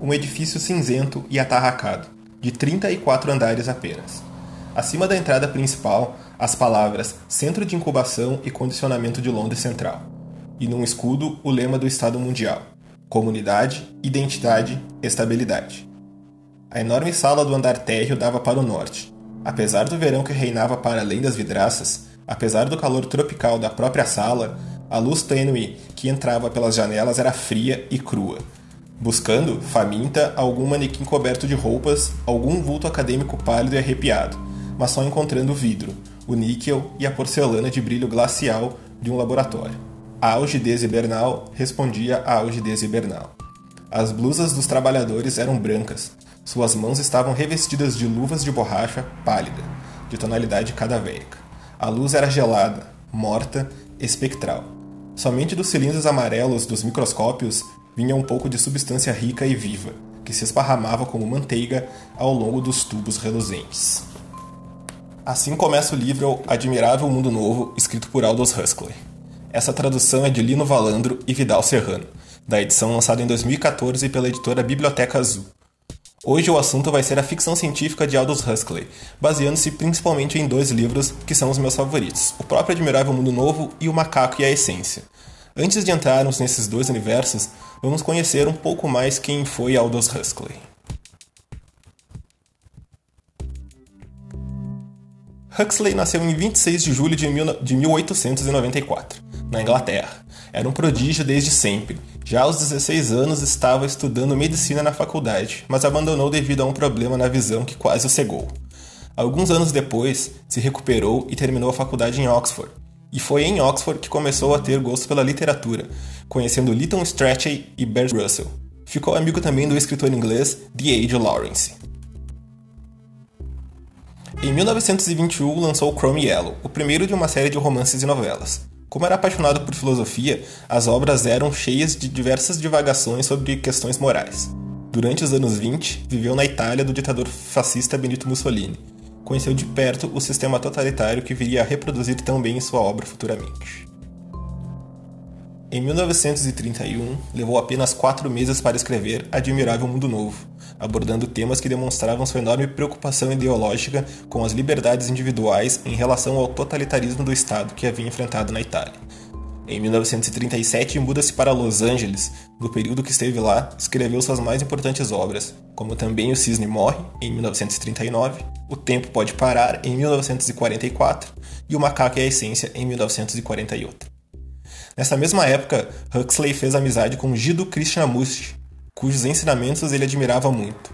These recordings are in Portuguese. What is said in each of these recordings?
Um edifício cinzento e atarracado, de 34 andares apenas. Acima da entrada principal, as palavras Centro de Incubação e Condicionamento de Londres Central. E num escudo, o lema do Estado Mundial: Comunidade, Identidade, Estabilidade. A enorme sala do andar térreo dava para o norte. Apesar do verão que reinava para além das vidraças, apesar do calor tropical da própria sala, a luz tênue que entrava pelas janelas era fria e crua, buscando, faminta, algum manequim coberto de roupas, algum vulto acadêmico pálido e arrepiado, mas só encontrando o vidro, o níquel e a porcelana de brilho glacial de um laboratório. A algidez hibernal respondia à algidez hibernal. As blusas dos trabalhadores eram brancas, suas mãos estavam revestidas de luvas de borracha pálida, de tonalidade cadavérica. A luz era gelada, morta, espectral. Somente dos cilindros amarelos dos microscópios vinha um pouco de substância rica e viva, que se esparramava como manteiga ao longo dos tubos reluzentes. Assim começa o livro Admirável Mundo Novo, escrito por Aldous Huxley. Essa tradução é de Lino Valandro e Vidal Serrano, da edição lançada em 2014 pela editora Biblioteca Azul. Hoje o assunto vai ser a ficção científica de Aldous Huxley, baseando-se principalmente em dois livros que são os meus favoritos, O próprio Admirável Mundo Novo e O Macaco e a Essência. Antes de entrarmos nesses dois universos, vamos conhecer um pouco mais quem foi Aldous Huxley. Huxley nasceu em 26 de julho de 1894, na Inglaterra. Era um prodígio desde sempre. Já aos 16 anos estava estudando medicina na faculdade, mas abandonou devido a um problema na visão que quase o cegou. Alguns anos depois, se recuperou e terminou a faculdade em Oxford. E foi em Oxford que começou a ter gosto pela literatura, conhecendo Lytton Strachey e Bert Russell. Ficou amigo também do escritor inglês D. H. Lawrence. Em 1921 lançou Chrome Yellow, o primeiro de uma série de romances e novelas. Como era apaixonado por filosofia, as obras eram cheias de diversas divagações sobre questões morais. Durante os anos 20, viveu na Itália do ditador fascista Benito Mussolini. Conheceu de perto o sistema totalitário que viria a reproduzir também em sua obra futuramente. Em 1931, levou apenas quatro meses para escrever Admirável Mundo Novo, abordando temas que demonstravam sua enorme preocupação ideológica com as liberdades individuais em relação ao totalitarismo do Estado que havia enfrentado na Itália. Em 1937, muda-se para Los Angeles. No período que esteve lá, escreveu suas mais importantes obras, como também O Cisne Morre, em 1939, O Tempo Pode Parar, em 1944, e O Macaco e a Essência, em 1948. Nessa mesma época, Huxley fez amizade com Jiddu Krishnamurti, cujos ensinamentos ele admirava muito.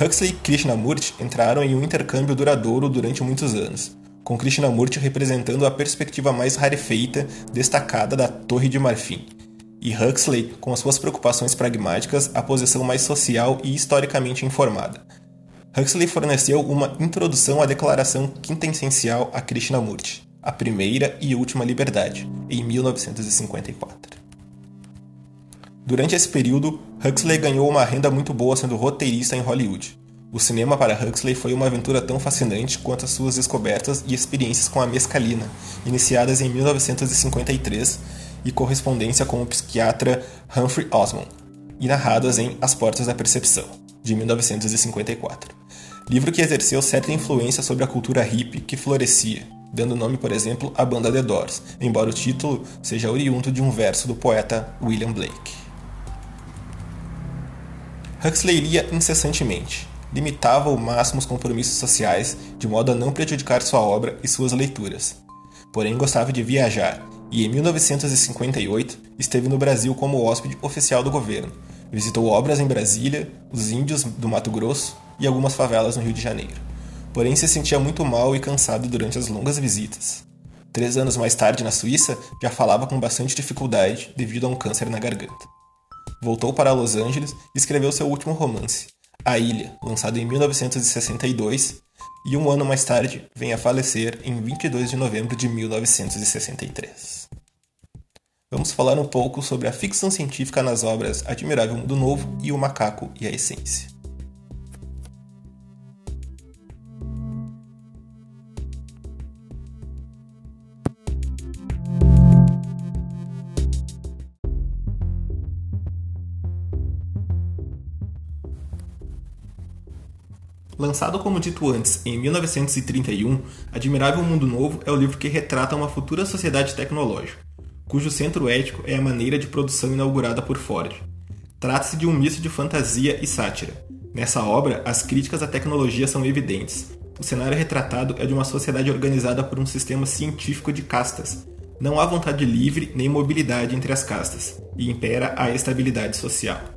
Huxley e Krishnamurti entraram em um intercâmbio duradouro durante muitos anos, com Krishnamurti representando a perspectiva mais rarefeita, destacada da Torre de Marfim, e Huxley, com as suas preocupações pragmáticas, a posição mais social e historicamente informada. Huxley forneceu uma introdução à Declaração Quintessencial a Krishnamurti, a primeira e última liberdade, em 1954. Durante esse período, Huxley ganhou uma renda muito boa sendo roteirista em Hollywood. O cinema para Huxley foi uma aventura tão fascinante quanto as suas descobertas e experiências com a mescalina, iniciadas em 1953 e correspondência com o psiquiatra Humphrey Osmond, e narradas em As Portas da Percepção, de 1954. Livro que exerceu certa influência sobre a cultura hippie que florescia, dando nome, por exemplo, à banda The Doors, embora o título seja oriundo de um verso do poeta William Blake. Huxley lia incessantemente, limitava ao máximo os compromissos sociais de modo a não prejudicar sua obra e suas leituras. Porém, gostava de viajar e, em 1958, esteve no Brasil como hóspede oficial do governo. Visitou obras em Brasília, os índios do Mato Grosso e algumas favelas no Rio de Janeiro. Porém, se sentia muito mal e cansado durante as longas visitas. Três anos mais tarde, na Suíça, já falava com bastante dificuldade devido a um câncer na garganta voltou para Los Angeles e escreveu seu último romance, A Ilha, lançado em 1962, e um ano mais tarde vem a falecer em 22 de novembro de 1963. Vamos falar um pouco sobre a ficção científica nas obras Admirável Mundo Novo e O Macaco e a Essência. Lançado como dito antes em 1931, Admirável Mundo Novo é o livro que retrata uma futura sociedade tecnológica, cujo centro ético é a maneira de produção inaugurada por Ford. Trata-se de um misto de fantasia e sátira. Nessa obra, as críticas à tecnologia são evidentes. O cenário retratado é de uma sociedade organizada por um sistema científico de castas. Não há vontade livre nem mobilidade entre as castas, e impera a estabilidade social.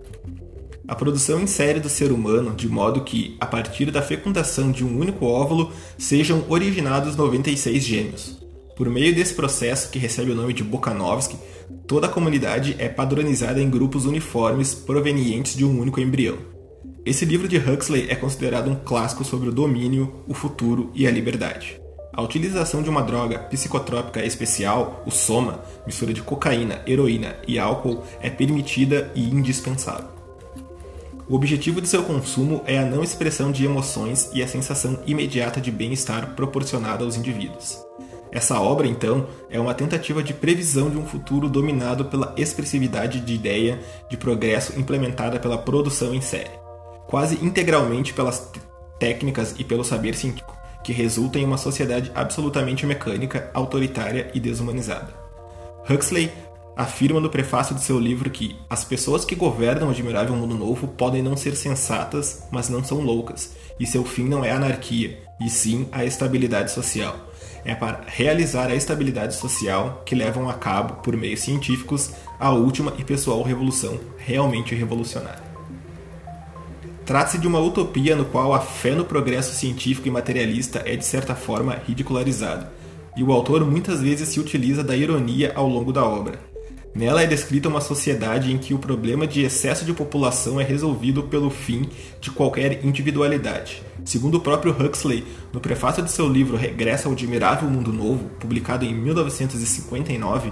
A produção em série do ser humano, de modo que, a partir da fecundação de um único óvulo, sejam originados 96 gêmeos. Por meio desse processo, que recebe o nome de Bokanovsky, toda a comunidade é padronizada em grupos uniformes provenientes de um único embrião. Esse livro de Huxley é considerado um clássico sobre o domínio, o futuro e a liberdade. A utilização de uma droga psicotrópica especial, o soma, mistura de cocaína, heroína e álcool, é permitida e indispensável. O objetivo de seu consumo é a não expressão de emoções e a sensação imediata de bem-estar proporcionada aos indivíduos. Essa obra, então, é uma tentativa de previsão de um futuro dominado pela expressividade de ideia de progresso implementada pela produção em série, quase integralmente pelas técnicas e pelo saber científico, que resulta em uma sociedade absolutamente mecânica, autoritária e desumanizada. Huxley afirma no prefácio de seu livro que as pessoas que governam o admirável mundo novo podem não ser sensatas, mas não são loucas, e seu fim não é a anarquia, e sim a estabilidade social. É para realizar a estabilidade social que levam a cabo, por meios científicos, a última e pessoal revolução realmente revolucionária. Trata-se de uma utopia no qual a fé no progresso científico e materialista é de certa forma ridicularizada, e o autor muitas vezes se utiliza da ironia ao longo da obra, Nela é descrita uma sociedade em que o problema de excesso de população é resolvido pelo fim de qualquer individualidade. Segundo o próprio Huxley, no prefácio de seu livro Regressa ao Admirável Mundo Novo, publicado em 1959,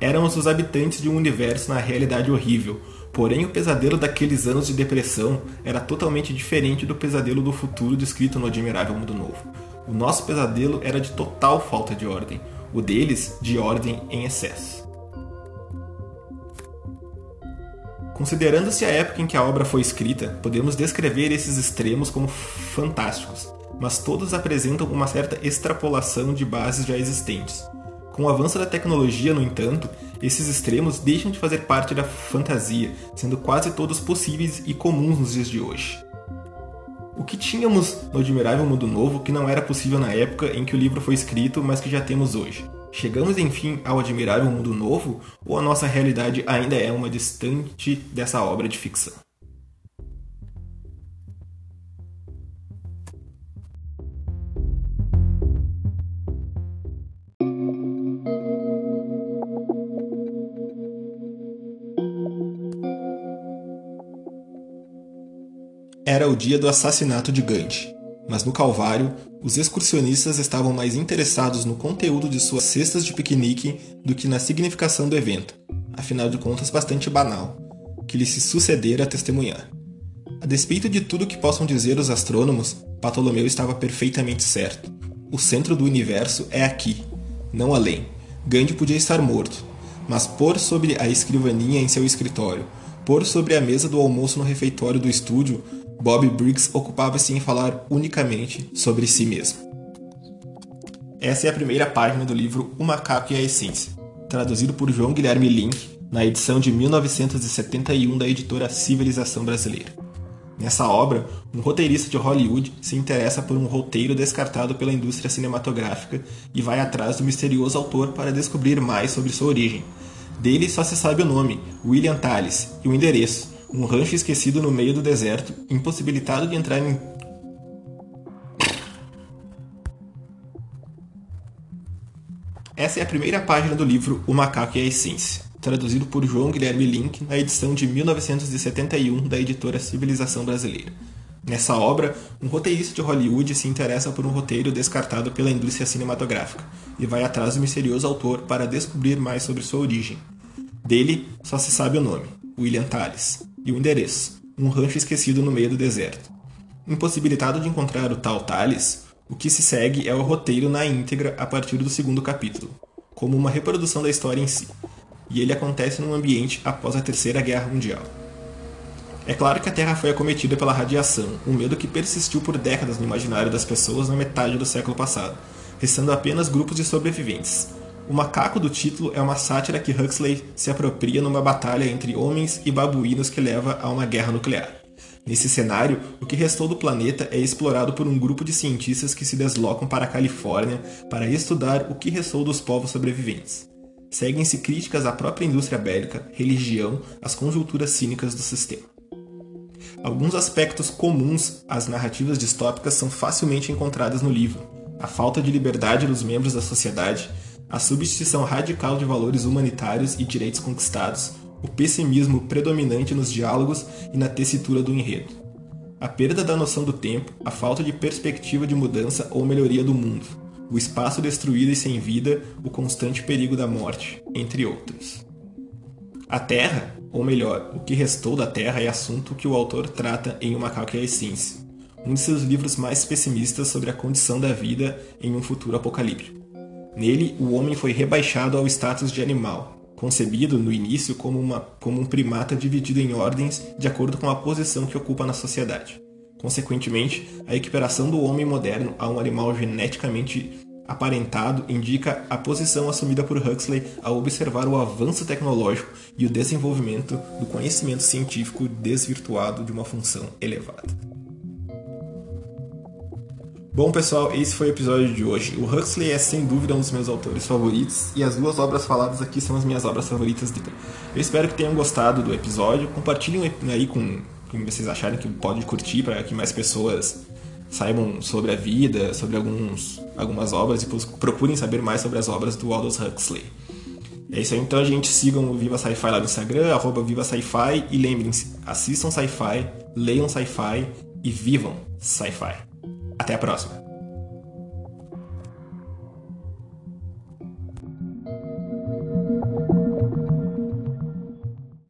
éramos os habitantes de um universo na realidade horrível, porém o pesadelo daqueles anos de depressão era totalmente diferente do pesadelo do futuro descrito no Admirável Mundo Novo. O nosso pesadelo era de total falta de ordem, o deles de ordem em excesso. Considerando-se a época em que a obra foi escrita, podemos descrever esses extremos como fantásticos, mas todos apresentam uma certa extrapolação de bases já existentes. Com o avanço da tecnologia, no entanto, esses extremos deixam de fazer parte da fantasia, sendo quase todos possíveis e comuns nos dias de hoje. O que tínhamos no Admirável Mundo Novo que não era possível na época em que o livro foi escrito, mas que já temos hoje? Chegamos enfim ao admirável mundo novo ou a nossa realidade ainda é uma distante dessa obra de ficção? Era o dia do assassinato de Gandhi mas no Calvário, os excursionistas estavam mais interessados no conteúdo de suas cestas de piquenique do que na significação do evento, afinal de contas bastante banal, que lhe se sucedera a testemunhar. A despeito de tudo que possam dizer os astrônomos, Ptolomeu estava perfeitamente certo. O centro do universo é aqui, não além. Gandhi podia estar morto, mas pôr sobre a escrivaninha em seu escritório, pôr sobre a mesa do almoço no refeitório do estúdio Bob Briggs ocupava-se em falar unicamente sobre si mesmo. Essa é a primeira página do livro O Macaco e a Essência, traduzido por João Guilherme Link, na edição de 1971 da editora Civilização Brasileira. Nessa obra, um roteirista de Hollywood se interessa por um roteiro descartado pela indústria cinematográfica e vai atrás do misterioso autor para descobrir mais sobre sua origem. Dele só se sabe o nome, William Tallis, e o endereço, um rancho esquecido no meio do deserto, impossibilitado de entrar em. Essa é a primeira página do livro O Macaco e a Essência, traduzido por João Guilherme Link na edição de 1971 da editora Civilização Brasileira. Nessa obra, um roteirista de Hollywood se interessa por um roteiro descartado pela indústria cinematográfica e vai atrás do misterioso autor para descobrir mais sobre sua origem. Dele só se sabe o nome, William Tallis e o endereço, um rancho esquecido no meio do deserto. Impossibilitado de encontrar o tal Thales, o que se segue é o roteiro na íntegra a partir do segundo capítulo, como uma reprodução da história em si, e ele acontece num ambiente após a Terceira Guerra Mundial. É claro que a Terra foi acometida pela radiação, um medo que persistiu por décadas no imaginário das pessoas na metade do século passado, restando apenas grupos de sobreviventes. O macaco do título é uma sátira que Huxley se apropria numa batalha entre homens e babuínos que leva a uma guerra nuclear. Nesse cenário, o que restou do planeta é explorado por um grupo de cientistas que se deslocam para a Califórnia para estudar o que restou dos povos sobreviventes. Seguem-se críticas à própria indústria bélica, religião, às conjunturas cínicas do sistema. Alguns aspectos comuns às narrativas distópicas são facilmente encontrados no livro: a falta de liberdade dos membros da sociedade, a substituição radical de valores humanitários e direitos conquistados, o pessimismo predominante nos diálogos e na tessitura do enredo, a perda da noção do tempo, a falta de perspectiva de mudança ou melhoria do mundo, o espaço destruído e sem vida, o constante perigo da morte, entre outros. A Terra, ou melhor, o que restou da Terra, é assunto que o autor trata em O Macaco e a Essência, um de seus livros mais pessimistas sobre a condição da vida em um futuro apocalíptico. Nele, o homem foi rebaixado ao status de animal, concebido no início como, uma, como um primata dividido em ordens de acordo com a posição que ocupa na sociedade. Consequentemente, a equiparação do homem moderno a um animal geneticamente aparentado indica a posição assumida por Huxley ao observar o avanço tecnológico e o desenvolvimento do conhecimento científico desvirtuado de uma função elevada. Bom, pessoal, esse foi o episódio de hoje. O Huxley é sem dúvida um dos meus autores favoritos e as duas obras faladas aqui são as minhas obras favoritas dele. Eu espero que tenham gostado do episódio. Compartilhem aí com quem vocês acharem que pode curtir para que mais pessoas saibam sobre a vida, sobre alguns, algumas obras e procurem saber mais sobre as obras do Aldous Huxley. É isso aí, então a gente sigam o Viva Sci-Fi lá no Instagram, arroba Viva Sci-Fi e lembrem-se, assistam Sci-Fi, leiam Sci-Fi e vivam Sci-Fi. Até a próxima!